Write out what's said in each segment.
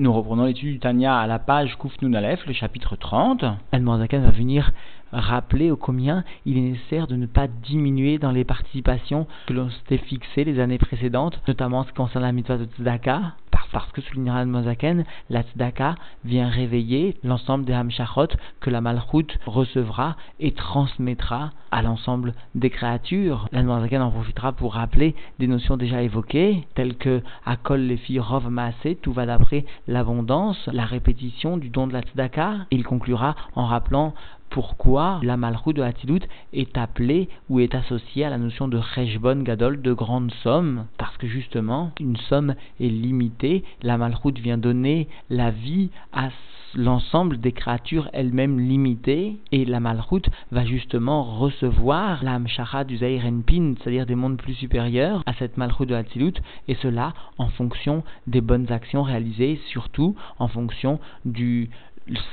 Nous reprenons l'étude du Tanya à la page Koufnoun Aleph, le chapitre 30. Al-Morzakan va venir rappeler au combien il est nécessaire de ne pas diminuer dans les participations que l'on s'était fixées les années précédentes, notamment en ce qui concerne la mitzvah de Tzedaka, parce que, soulignera Al-Mozaken, la Tzedaka vient réveiller l'ensemble des Hamshachot que la Malchut recevra et transmettra à l'ensemble des créatures. Al-Mozaken en profitera pour rappeler des notions déjà évoquées, telles que Akol les filles Rov Maaseh, tout va d'après l'abondance, la répétition du don de la Tzedaka. Il conclura en rappelant pourquoi la malchut de Hatilut est appelée ou est associée à la notion de Rejbon Gadol, de grande somme, parce que justement, une somme est limitée, la malchut vient donner la vie à l'ensemble des créatures elles-mêmes limitées, et la malchut va justement recevoir la du Pin, c'est-à-dire des mondes plus supérieurs à cette malchut de Hatilut, et cela en fonction des bonnes actions réalisées, surtout en fonction du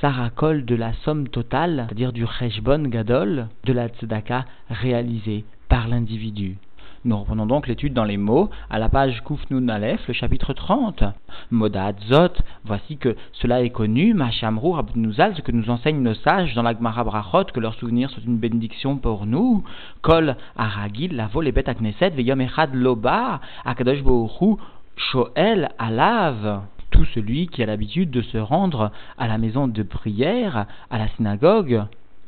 sarakol de la somme totale, c'est-à-dire du rejbon gadol, de la tzedaka réalisée par l'individu. Nous reprenons donc l'étude dans les mots à la page Kufnun Aleph, le chapitre 30. Moda Zot, voici que cela est connu, Machamrou Rabnuzal, ce que nous enseignent nos sages dans la Gemara que leurs souvenirs sont une bénédiction pour nous. Kol Aragil, Lavo, les bêtes Akneset, Veyom Echad Loba, Akadosh Shoel Alav tout celui qui a l'habitude de se rendre à la maison de prière, à la synagogue,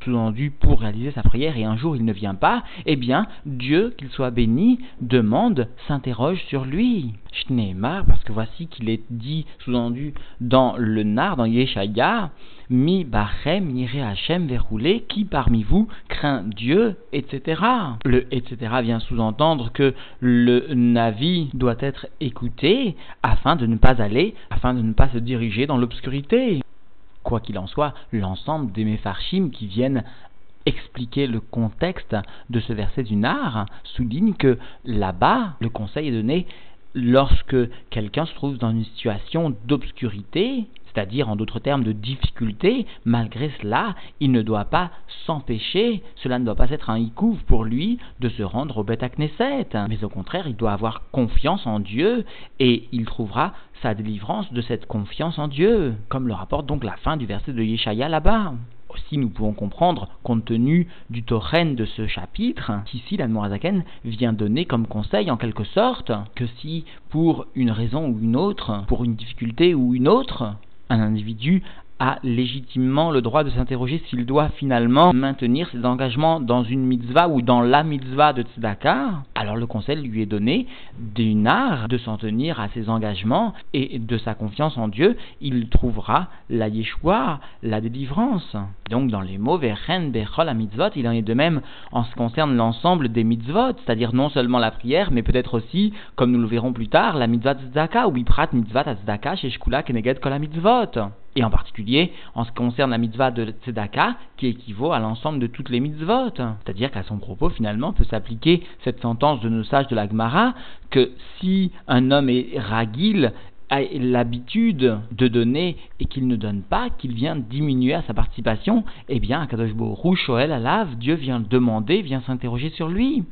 sous-entendu pour réaliser sa prière et un jour il ne vient pas, eh bien Dieu, qu'il soit béni, demande, s'interroge sur lui. Shneemar, parce que voici qu'il est dit, sous-entendu dans le Nar, dans Yeshaya, Mi Bachem Yire Hachem verroulé, qui parmi vous craint Dieu, etc. Le etc. vient sous-entendre que le Navi doit être écouté afin de ne pas aller, afin de ne pas se diriger dans l'obscurité. Quoi qu'il en soit, l'ensemble des Mefarchim qui viennent expliquer le contexte de ce verset du Nar souligne que là-bas, le conseil est donné lorsque quelqu'un se trouve dans une situation d'obscurité, c'est-à-dire en d'autres termes de difficulté, malgré cela, il ne doit pas s'empêcher, cela ne doit pas être un hikouv pour lui de se rendre au Beth Knesset, mais au contraire, il doit avoir confiance en Dieu et il trouvera sa délivrance de cette confiance en Dieu, comme le rapporte donc la fin du verset de Yeshaya là-bas. Aussi, nous pouvons comprendre, compte tenu du torrent de ce chapitre, qu'ici la Morazaken vient donner comme conseil en quelque sorte que si, pour une raison ou une autre, pour une difficulté ou une autre, un individu a légitimement le droit de s'interroger s'il doit finalement maintenir ses engagements dans une mitzvah ou dans la mitzvah de tzedaka, alors le conseil lui est donné d'une art de s'en tenir à ses engagements et de sa confiance en Dieu, il trouvera la Yeshua, la délivrance. Donc dans les mots Vechen Bechol mitzvot, il en est de même en ce qui concerne l'ensemble des mitzvot, c'est-à-dire non seulement la prière, mais peut-être aussi, comme nous le verrons plus tard, la mitzvah tzedaka ou Biprat mitzvah tzedaka chez Shkula Keneged Kol mitzvot et en particulier en ce qui concerne la mitzvah de Tzedaka, qui équivaut à l'ensemble de toutes les mitzvot. C'est-à-dire qu'à son propos, finalement, peut s'appliquer cette sentence de nos sages de la Gemara, que si un homme est ragil, a l'habitude de donner et qu'il ne donne pas, qu'il vient diminuer à sa participation, eh bien, Kadosh Rouge, Shoel, Alav, Dieu vient demander, vient s'interroger sur lui.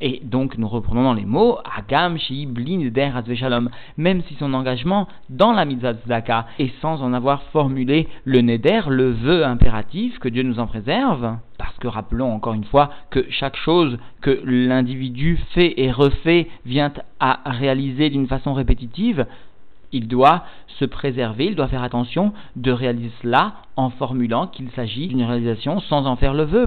Et donc, nous reprenons dans les mots, Agam, Shi, Blin, Der, Shalom, même si son engagement dans la mitzvah Tzedaka est sans en avoir formulé le Neder, le vœu impératif, que Dieu nous en préserve, parce que rappelons encore une fois que chaque chose que l'individu fait et refait vient à réaliser d'une façon répétitive, il doit se préserver, il doit faire attention de réaliser cela en formulant qu'il s'agit d'une réalisation sans en faire le vœu,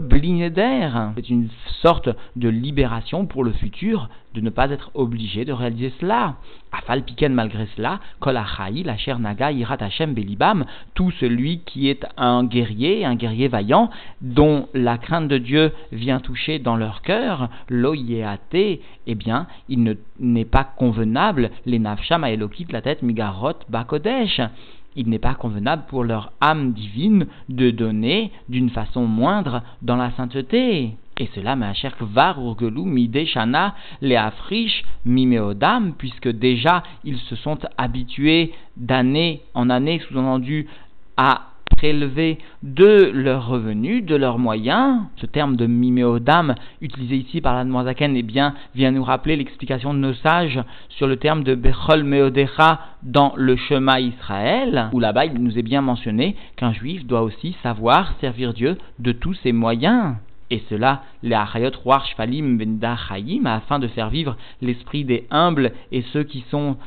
d'air. C'est une sorte de libération pour le futur de ne pas être obligé de réaliser cela. Afal piken malgré cela, kol la cher naga irat Hashem belibam, tout celui qui est un guerrier, un guerrier vaillant, dont la crainte de Dieu vient toucher dans leur cœur, loyéate, eh bien, il n'est pas convenable, les nafsham elokit la tête migarot bakodesh il n'est pas convenable pour leur âme divine de donner d'une façon moindre dans la sainteté. Et cela, ma chère Kvar Urgelou, Mideshana, les Afrish, Mimeodam, puisque déjà ils se sont habitués d'année en année, sous-entendu, à prélever de leurs revenus, de leurs moyens. Ce terme de miméodam, utilisé ici par la Noazaken, eh bien, vient nous rappeler l'explication de nos sages sur le terme de Bechol Meodecha dans le chemin Israël, où là-bas il nous est bien mentionné qu'un juif doit aussi savoir servir Dieu de tous ses moyens. Et cela, les Achayot Roar Shfalim Benda afin de faire vivre l'esprit des humbles et ceux qui sont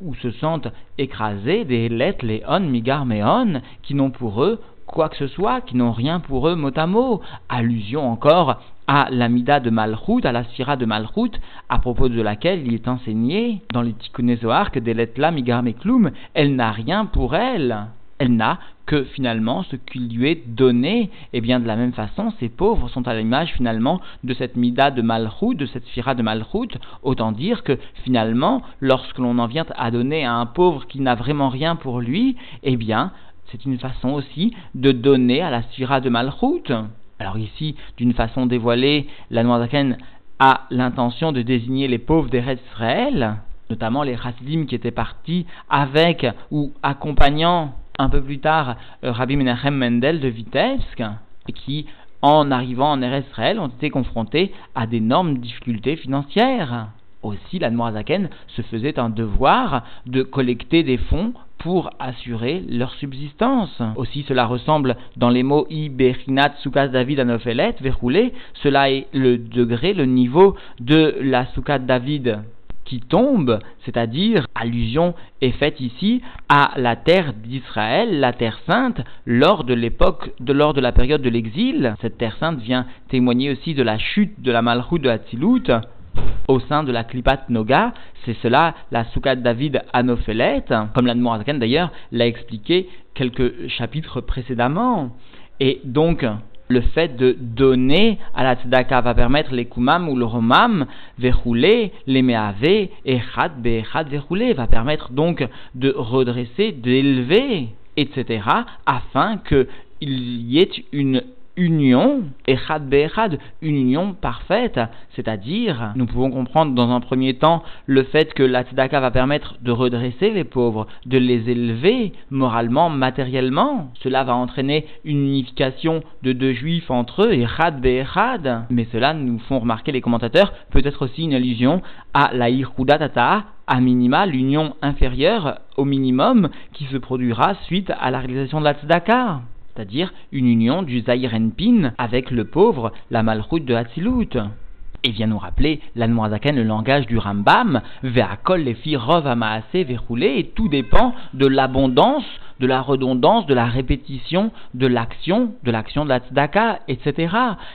ou se sentent écrasés, des lettres, les on, migar, meon, qui n'ont pour eux quoi que ce soit, qui n'ont rien pour eux mot à mot. Allusion encore à l'amida de Malchut, à la sphira de Malchut, à propos de laquelle il est enseigné dans les Tikkun que des lettres là, migar, mekloum, elle n'a rien pour elle elle n'a que finalement ce qui lui est donné. Eh bien de la même façon, ces pauvres sont à l'image finalement de cette mida de Malchut, de cette sphira de Malchut. Autant dire que finalement, lorsque l'on en vient à donner à un pauvre qui n'a vraiment rien pour lui, eh bien c'est une façon aussi de donner à la sphira de Malchut. Alors ici, d'une façon dévoilée, la Noirzaken a l'intention de désigner les pauvres des Israël, notamment les Hasidim qui étaient partis avec ou accompagnant un peu plus tard euh, Rabbi Menachem Mendel de Vitebsk, qui, en arrivant en Israël, ont été confrontés à d'énormes difficultés financières. Aussi, la Zaken se faisait un devoir de collecter des fonds pour assurer leur subsistance. Aussi, cela ressemble dans les mots Iberinat Sukas David Anofelet, verroulé, cela est le degré, le niveau de la Sukat David qui tombe, c'est-à-dire allusion est faite ici à la terre d'Israël, la terre sainte, lors de l'époque, de lors de la période de l'exil. Cette terre sainte vient témoigner aussi de la chute de la Malchut de Hatzilut au sein de la Klipat Noga. C'est cela la Soukat David Anophelet, comme l'Admorazakan d'ailleurs l'a expliqué quelques chapitres précédemment. Et donc, le fait de donner à la tzedaka va permettre les kumam ou le romam les meave, et chad chad verrouler, va permettre donc de redresser, d'élever, etc., afin qu'il y ait une union, Echad Be'echad, une union parfaite, c'est-à-dire, nous pouvons comprendre dans un premier temps le fait que la tzedaka va permettre de redresser les pauvres, de les élever moralement, matériellement. Cela va entraîner une unification de deux juifs entre eux, Echad Be'echad. Mais cela, nous font remarquer les commentateurs, peut-être aussi une allusion à la Tata, à minima l'union inférieure au minimum qui se produira suite à la réalisation de la tzedaka c'est-à-dire une union du Zahir avec le pauvre, la malroute de Hatzilut. Et vient nous rappeler l'Anmoazaken, le langage du Rambam, Ve'akol les filles rov verroulé, et tout dépend de l'abondance, de la redondance, de la répétition de l'action, de l'action de la tzedaka, etc.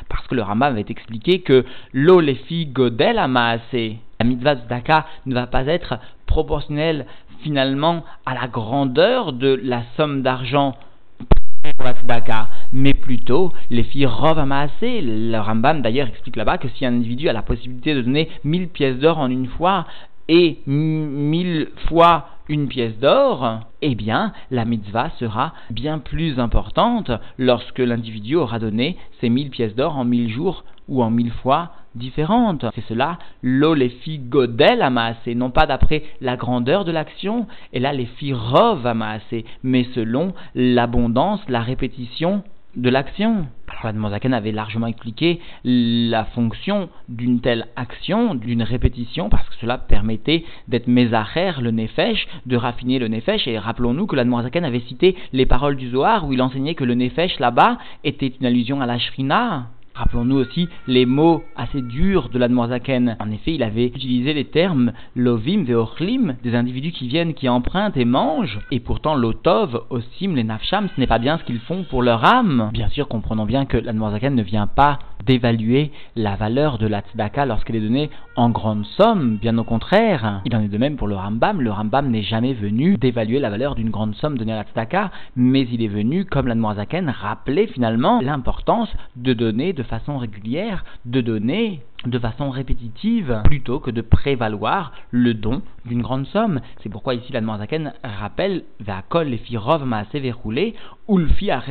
Parce que le Rambam avait expliqué que l'eau les filles godel amaase, la mitzvah tzedaka ne va pas être proportionnelle finalement à la grandeur de la somme d'argent mais plutôt les filles rovamassées. Le Rambam d'ailleurs explique là-bas que si un individu a la possibilité de donner 1000 pièces d'or en une fois et 1000 fois une pièce d'or, eh bien, la mitzvah sera bien plus importante lorsque l'individu aura donné ces 1000 pièces d'or en 1000 jours ou en 1000 fois différentes. C'est cela, filles godel et non pas d'après la grandeur de l'action, et là les rov amassées, mais selon l'abondance, la répétition de l'action. Alors la avait largement expliqué la fonction d'une telle action, d'une répétition, parce que cela permettait d'être mésacher le nefesh, de raffiner le nefesh, et rappelons-nous que la avait cité les paroles du Zohar où il enseignait que le nefesh là-bas était une allusion à la shrina. Rappelons-nous aussi les mots assez durs de l'Admoisaken. En effet, il avait utilisé les termes lovim veochlim, des individus qui viennent, qui empruntent et mangent. Et pourtant, l'otov, osim, les nafsham, ce n'est pas bien ce qu'ils font pour leur âme. Bien sûr, comprenons bien que l'Admoisaken ne vient pas d'évaluer la valeur de la tzedaka lorsqu'elle est donnée en grande somme. Bien au contraire, il en est de même pour le Rambam. Le Rambam n'est jamais venu d'évaluer la valeur d'une grande somme donnée à la tzedaka, mais il est venu, comme l'Admoisaken, rappeler finalement l'importance de donner de façon régulière, de donner de façon répétitive plutôt que de prévaloir le don d'une grande somme. C'est pourquoi ici la Zaken rappelle Vakol les firov maase verroulé ou le fi à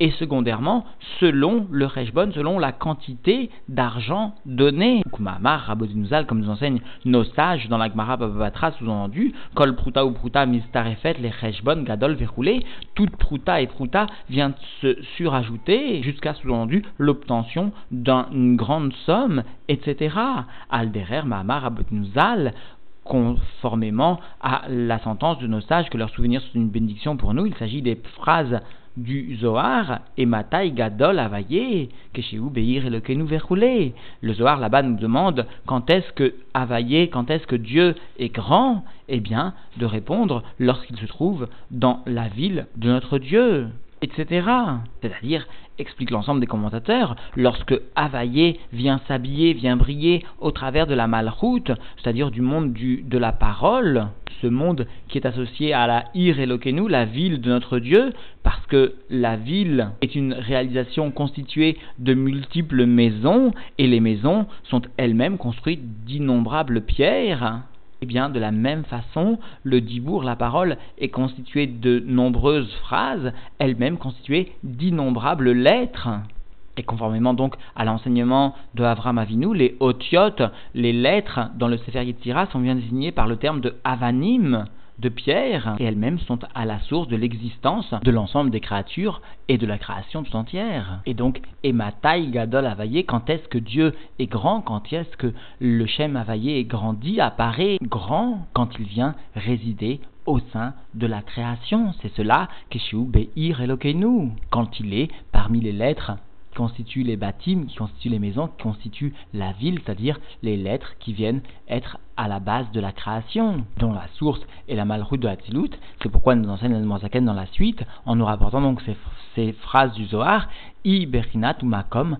et secondairement selon le Rejbon, selon la quantité d'argent donné. Kumamar Rabodinuzal comme nous enseigne nos sages dans la Gemara Babatra sous-entendu Kol Pruta ou Pruta Mistarefet les Rejbon Gadol verroulé toute Pruta et Pruta vient se surajouter jusqu'à sous-entendu l'obtention d'une grande somme etc. Alderer Mahamar Abotnuzal, conformément à la sentence de nos sages que leurs souvenirs sont une bénédiction pour nous, il s'agit des phrases du Zohar, et Matai Gadol Avaye, Beir et le Kenu Verroulé. Le Zohar là-bas nous demande quand est-ce que Avaye, quand est-ce que Dieu est grand? Eh bien, de répondre lorsqu'il se trouve dans la ville de notre Dieu etc. C'est-à-dire, explique l'ensemble des commentateurs, lorsque Havaillé vient s'habiller, vient briller au travers de la malroute, c'est-à-dire du monde de la parole, ce monde qui est associé à la Ir Elokenu, la ville de notre Dieu, parce que la ville est une réalisation constituée de multiples maisons, et les maisons sont elles-mêmes construites d'innombrables pierres. Eh bien, de la même façon, le dibour, la parole, est constitué de nombreuses phrases, elles-mêmes constituées d'innombrables lettres. Et conformément donc à l'enseignement de Avram Avinu, les otiotes, les lettres dans le Sefer Yetzirah sont bien désignées par le terme de avanim, de pierre, et elles-mêmes sont à la source de l'existence de l'ensemble des créatures et de la création tout entière. Et donc, Ematai Gadol Availlé, quand est-ce que Dieu est grand, quand est-ce que le Shem Availlé est grandi, apparaît grand, quand il vient résider au sein de la création. C'est cela, Keshu Be'ir Elokeinu, quand il est parmi les lettres constituent les bâtiments, qui constituent les maisons, qui constituent la ville, c'est-à-dire les lettres qui viennent être à la base de la création, dont la source est la malroute de Hatzilut. C'est pourquoi nous enseigne la dans la suite, en nous rapportant donc ces, phrases du Zohar, I Berinat ou Makom.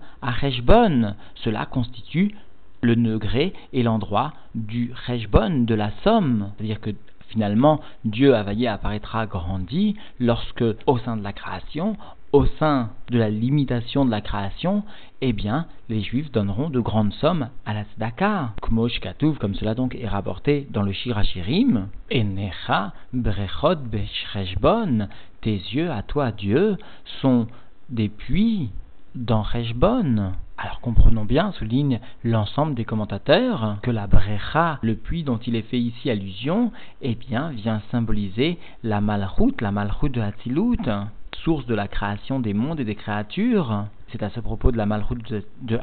Cela constitue le degré et l'endroit du Reshbon, de la somme. C'est-à-dire que finalement, Dieu Availlé apparaîtra grandi lorsque, au sein de la création, au sein de la limitation de la création, eh bien, les Juifs donneront de grandes sommes à la tzedaka. Kmosh Katouv, comme cela donc est rapporté dans le Shirachirim. Enecha brechot beshreshbon. Tes yeux, à toi Dieu, sont des puits dans Reshbon. Alors comprenons bien, souligne l'ensemble des commentateurs, que la brecha, le puits dont il est fait ici allusion, eh bien, vient symboliser la malroute, la malroute de Hatzilut source de la création des mondes et des créatures. C'est à ce propos de la malroute de, de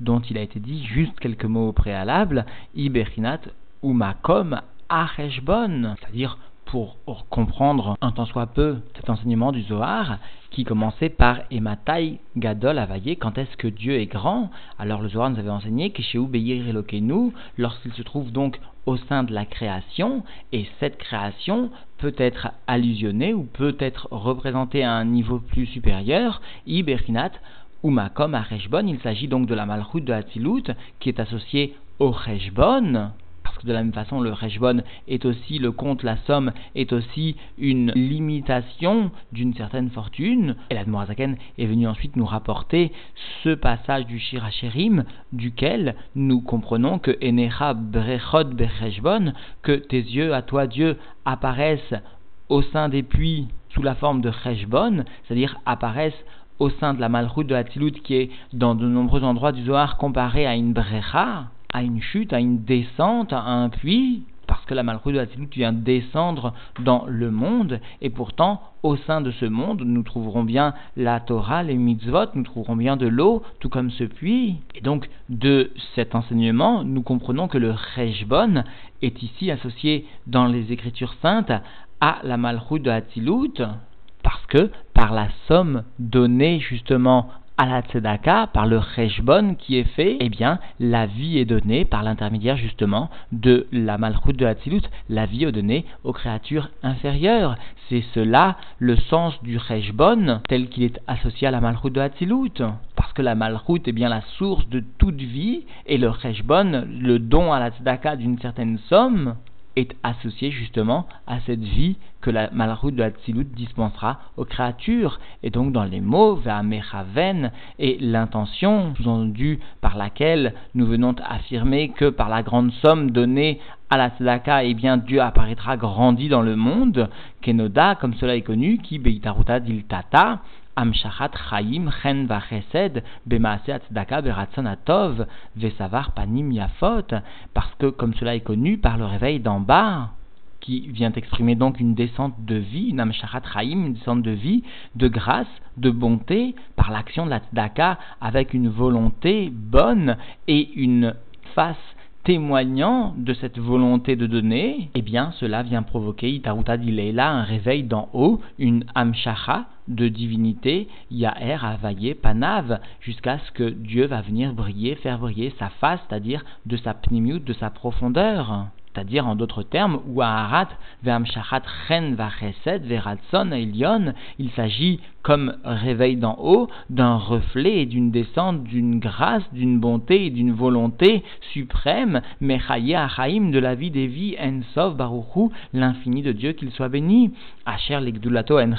dont il a été dit juste quelques mots au préalable, Iberinat ou Makom Areshbon, c'est-à-dire pour comprendre un tant soit peu cet enseignement du Zohar, qui commençait par Ematai Gadol Avaye, quand est-ce que Dieu est grand? Alors le Zohar nous avait enseigné que chez Beir Elokenu, lorsqu'il se trouve donc au sein de la création, et cette création peut être allusionnée ou peut être représentée à un niveau plus supérieur, Iberinat ou Makom à il s'agit donc de la Malchut de Hatzilut, qui est associée au Rejbon, parce que de la même façon, le Rejbon est aussi, le compte, la somme, est aussi une limitation d'une certaine fortune. Et la Morazaken est venu ensuite nous rapporter ce passage du Shiracherim, duquel nous comprenons que Enecha Brechot Berejbon, que tes yeux, à toi Dieu, apparaissent au sein des puits sous la forme de Rejbon, c'est-à-dire apparaissent au sein de la malroute de Hatilut qui est dans de nombreux endroits du Zohar comparé à une brecha, à une chute, à une descente, à un puits, parce que la malchut de Hatzilut vient descendre dans le monde, et pourtant, au sein de ce monde, nous trouverons bien la Torah, les mitzvot, nous trouverons bien de l'eau, tout comme ce puits. Et donc, de cet enseignement, nous comprenons que le Rejbon est ici associé dans les Écritures saintes à la malchut de Hatzilut, parce que par la somme donnée justement à la tzedaka, par le rejbon qui est fait, eh bien, la vie est donnée par l'intermédiaire justement de la malchut de Hatzilut. La vie est donnée aux créatures inférieures. C'est cela le sens du rejbon tel qu'il est associé à la malchut de Hatzilut. Parce que la malchut est bien la source de toute vie et le rejbon, le don à la tzedaka d'une certaine somme, est associé justement à cette vie que la malroute de la dispensera aux créatures. Et donc dans les mots, Ve'amechaven, et l'intention sous-entendue par laquelle nous venons affirmer que par la grande somme donnée à la tzedaka, eh bien Dieu apparaîtra grandi dans le monde, Kenoda, comme cela est connu, qui beitaruta diltata, Amshachat Chaim Chen Vachesed Bemaase Tzedaka Beratson Atov Vesavar Panim Yafot, parce que comme cela est connu par le réveil d'en bas, qui vient exprimer donc une descente de vie, une Amshachat Chaim, une descente de vie, de grâce, de bonté, par l'action de la Tzedaka, avec une volonté bonne et une face témoignant de cette volonté de donner, eh bien cela vient provoquer Itaruta Dileila, un réveil d'en haut, une Amshacha de divinité, Yaher Avaye Panav, jusqu'à ce que Dieu va venir briller, faire briller sa face, c'est-à-dire de sa pnimiut, de sa profondeur c'est-à-dire en d'autres termes, ou Aharat ve'amshachat chen vachesed ve'ratson elyon, il s'agit, comme réveil d'en haut, d'un reflet et d'une descente d'une grâce, d'une bonté et d'une volonté suprême, mechaye achaim de la vie des vies, ensov baruchu, l'infini de Dieu qu'il soit béni, asher l'egdulato en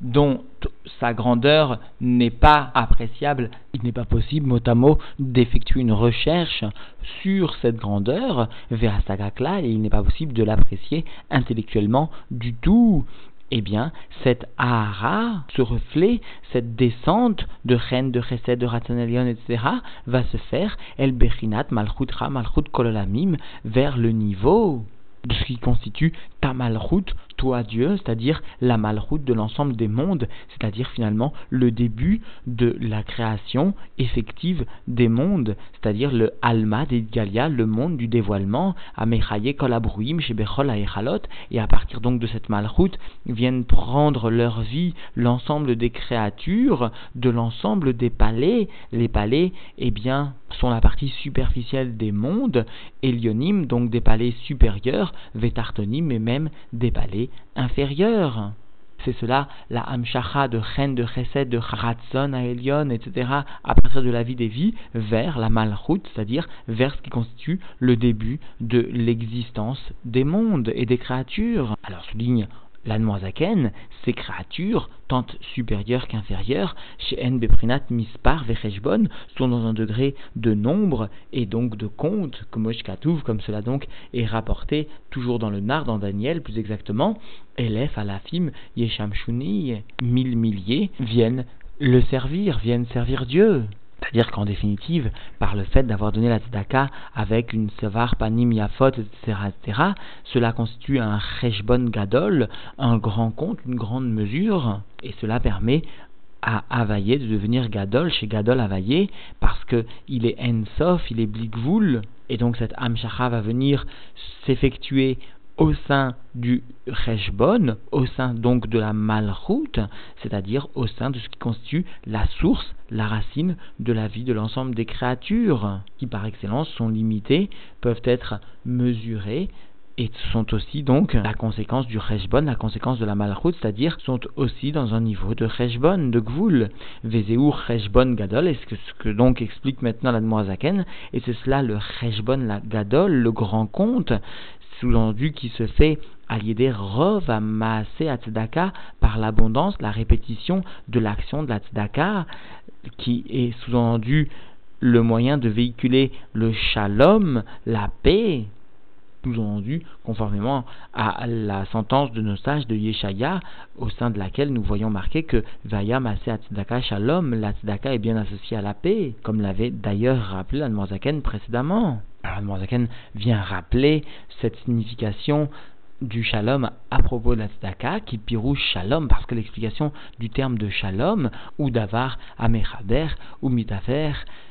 dont sa grandeur n'est pas appréciable, il n'est pas possible, mot à mot, d'effectuer une recherche sur cette grandeur vers Sagakla et il n'est pas possible de l'apprécier intellectuellement du tout. Eh bien, cette Ahara, ce reflet, cette descente de reine, de Chesed, de Ratanelion, etc., va se faire, El Bechinat, Malchut Ra, Malchut Kololamim, vers le niveau de ce qui constitue ta malroute, toi Dieu, c'est-à-dire la malroute de l'ensemble des mondes, c'est-à-dire finalement le début de la création effective des mondes, c'est-à-dire le Alma Galia, le monde du dévoilement, Amechaye Kolabruim, Shebechol Aechalot, et à partir donc de cette malroute viennent prendre leur vie l'ensemble des créatures, de l'ensemble des palais. Les palais, eh bien, sont la partie superficielle des mondes, Elionim, donc des palais supérieurs, Vetartonim et même des palais inférieurs. C'est cela la Hamshacha de Chen, de Chesed, de Ratzon à etc., à partir de la vie des vies, vers la Malchut, c'est-à-dire vers ce qui constitue le début de l'existence des mondes et des créatures. Alors souligne L'Anmoazaken, ces créatures, tant supérieures qu'inférieures, chez En Beprinat Mispar Vecheshbon, sont dans un degré de nombre et donc de compte, comme comme cela donc est rapporté toujours dans le Nard, dans Daniel plus exactement, Elef Alafim Yeshamshuni, mille milliers, viennent le servir, viennent servir Dieu. C'est-à-dire qu'en définitive, par le fait d'avoir donné la tzedaka avec une savar panim etc., etc., cela constitue un reshbon gadol, un grand compte, une grande mesure, et cela permet à Availlé de devenir Gadol chez Gadol Availlé parce qu'il est Ensof, il est Blikvul, et donc cette Amshacha va venir s'effectuer au sein du Reshbon, au sein donc de la Malchut, c'est-à-dire au sein de ce qui constitue la source, la racine de la vie de l'ensemble des créatures, qui par excellence sont limitées, peuvent être mesurées, et sont aussi donc la conséquence du Reshbon, la conséquence de la Malchut, c'est-à-dire sont aussi dans un niveau de Reshbon, de Gvul. Vezeur Reshbon Gadol, est ce que, ce que donc explique maintenant la Zaken, et c'est cela le Reshbon la Gadol, le grand compte, sous-entendu qui se fait l'idée Rov à Tzedaka par l'abondance, la répétition de l'action de la Tzedaka, qui est sous-entendu le moyen de véhiculer le shalom, la paix, sous-entendu conformément à la sentence de nos sages de Yeshaya, au sein de laquelle nous voyons marqué que Vaya Masé Tzedaka Shalom, la Tzedaka est bien associée à la paix, comme l'avait d'ailleurs rappelé l'Anmozaken précédemment. L'Anmozaken vient rappeler cette signification du shalom à propos de la tzedaka, qui pirouche shalom, parce que l'explication du terme de shalom, ou d'avar amechaber, ou mitafer,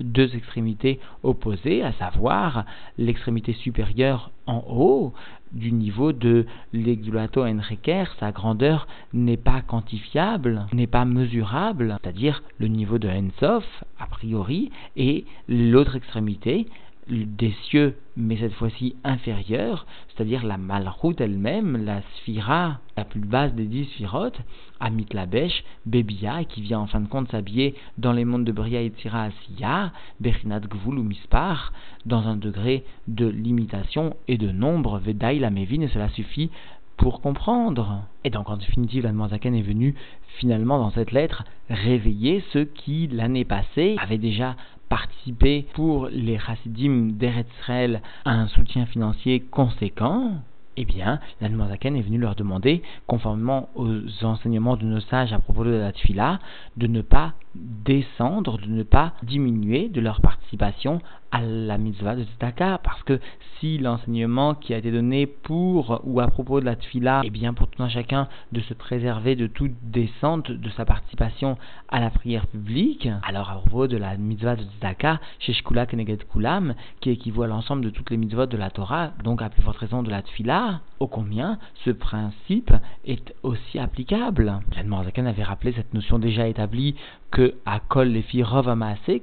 deux extrémités opposées, à savoir l'extrémité supérieure en haut du niveau de l'exulato enriquer, sa grandeur n'est pas quantifiable, n'est pas mesurable, c'est-à-dire le niveau de Ensof, a priori, et l'autre extrémité, des cieux, mais cette fois-ci inférieure, c'est-à-dire la malroute elle-même, la sphira, la plus basse des dix sphirotes, Amit Labesh, Bebia, qui vient en fin de compte s'habiller dans les mondes de Bria et Tira Asiya, Berinat ou Mispar, dans un degré de limitation et de nombre, Vedaï la Mévine, et cela suffit pour comprendre. Et donc en définitive, la Zaken est venu finalement dans cette lettre réveiller ceux qui l'année passée avaient déjà participé pour les chassidim d'Eretzrel à un soutien financier conséquent, eh bien, l'Anmozaken est venu leur demander, conformément aux enseignements de nos sages à propos de la Tfila, de ne pas descendre, de ne pas diminuer de leur participation à la mitzvah de Tzedaka, parce que si l'enseignement qui a été donné pour ou à propos de la Tfila, eh bien pour tout un chacun de se préserver de toute descente de sa participation à la prière publique, alors à propos de la mitzvah de Tzedaka, chez Shkula Keneged Kulam, qui équivaut à l'ensemble de toutes les mitzvot de la Torah, donc à plus forte raison de la Tfila, ô combien ce principe est aussi applicable. L'Admorzakan avait rappelé cette notion déjà établie que à Kol les filles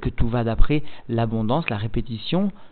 que tout va d'après l'abondance, la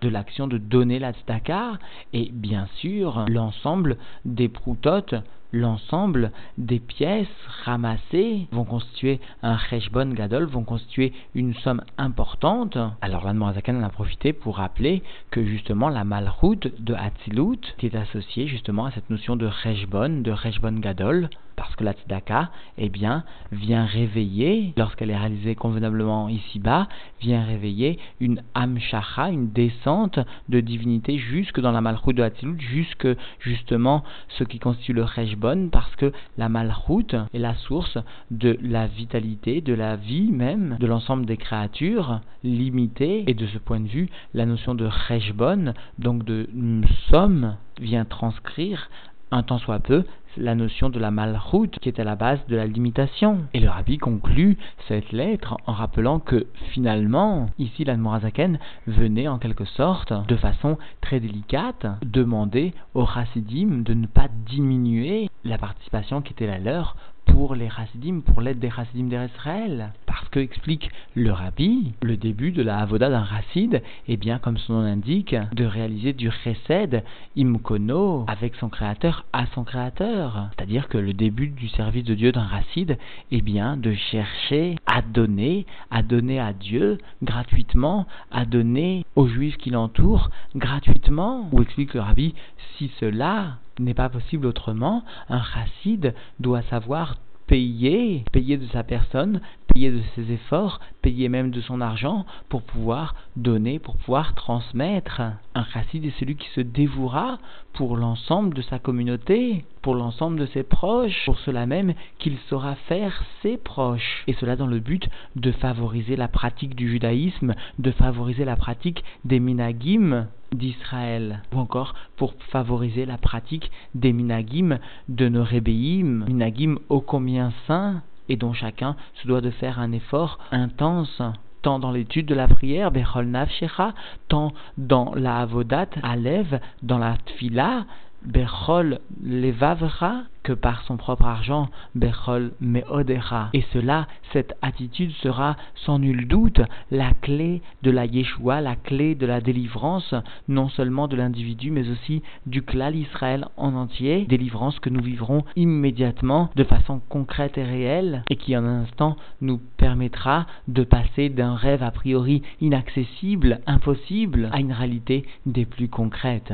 de l'action de donner la tzedaka, et bien sûr l'ensemble des proutotes l'ensemble des pièces ramassées vont constituer un cheshbon gadol, vont constituer une somme importante. Alors l'Anne en a profité pour rappeler que justement la malroute de Hatzilut est associée justement à cette notion de cheshbon, de cheshbon gadol, parce que la tzedaka, eh bien, vient réveiller, lorsqu'elle est réalisée convenablement ici-bas, vient réveiller une amshacha, une descente de divinité jusque dans la malchoute de Hatzilut, jusque justement ce qui constitue le rejbon, parce que la malchoute est la source de la vitalité, de la vie même, de l'ensemble des créatures limitées, et de ce point de vue, la notion de rejbon, donc de somme, vient transcrire un tant soit peu la notion de la malroute qui est à la base de la limitation. Et le rabbi conclut cette lettre en rappelant que finalement, ici l'Admorazaken venait en quelque sorte, de façon très délicate, demander aux chassidim de ne pas diminuer la participation qui était la leur pour les chassidim, pour l'aide des chassidim d'Israël. Parce que, explique le rabbi, le début de la avoda d'un chassid est bien, comme son nom l'indique, de réaliser du chesed imkono avec son créateur à son créateur. C'est-à-dire que le début du service de Dieu d'un chassid est bien de chercher à donner, à donner à Dieu gratuitement, à donner aux juifs qui l'entourent gratuitement. Ou explique le rabbi, si cela n'est pas possible autrement, un chassid doit savoir payer, payer de sa personne, payer de ses efforts, payer même de son argent pour pouvoir donner, pour pouvoir transmettre. Un chassid est celui qui se dévouera pour l'ensemble de sa communauté, pour l'ensemble de ses proches, pour cela même qu'il saura faire ses proches. Et cela dans le but de favoriser la pratique du judaïsme, de favoriser la pratique des minagim d'Israël, ou encore pour favoriser la pratique des minagim de nos rébéim, minagim ô combien saints, et dont chacun se doit de faire un effort intense tant dans l'étude de la prière, Bechol Navshecha, tant dans la Avodat, Alev, dans la Tfila, Bechol Levavra, que par son propre argent, Bechol Meodera. Et cela, cette attitude sera sans nul doute la clé de la Yeshua, la clé de la délivrance, non seulement de l'individu, mais aussi du clan Israël en entier, délivrance que nous vivrons immédiatement de façon concrète et réelle, et qui en un instant nous permettra de passer d'un rêve a priori inaccessible, impossible, à une réalité des plus concrètes.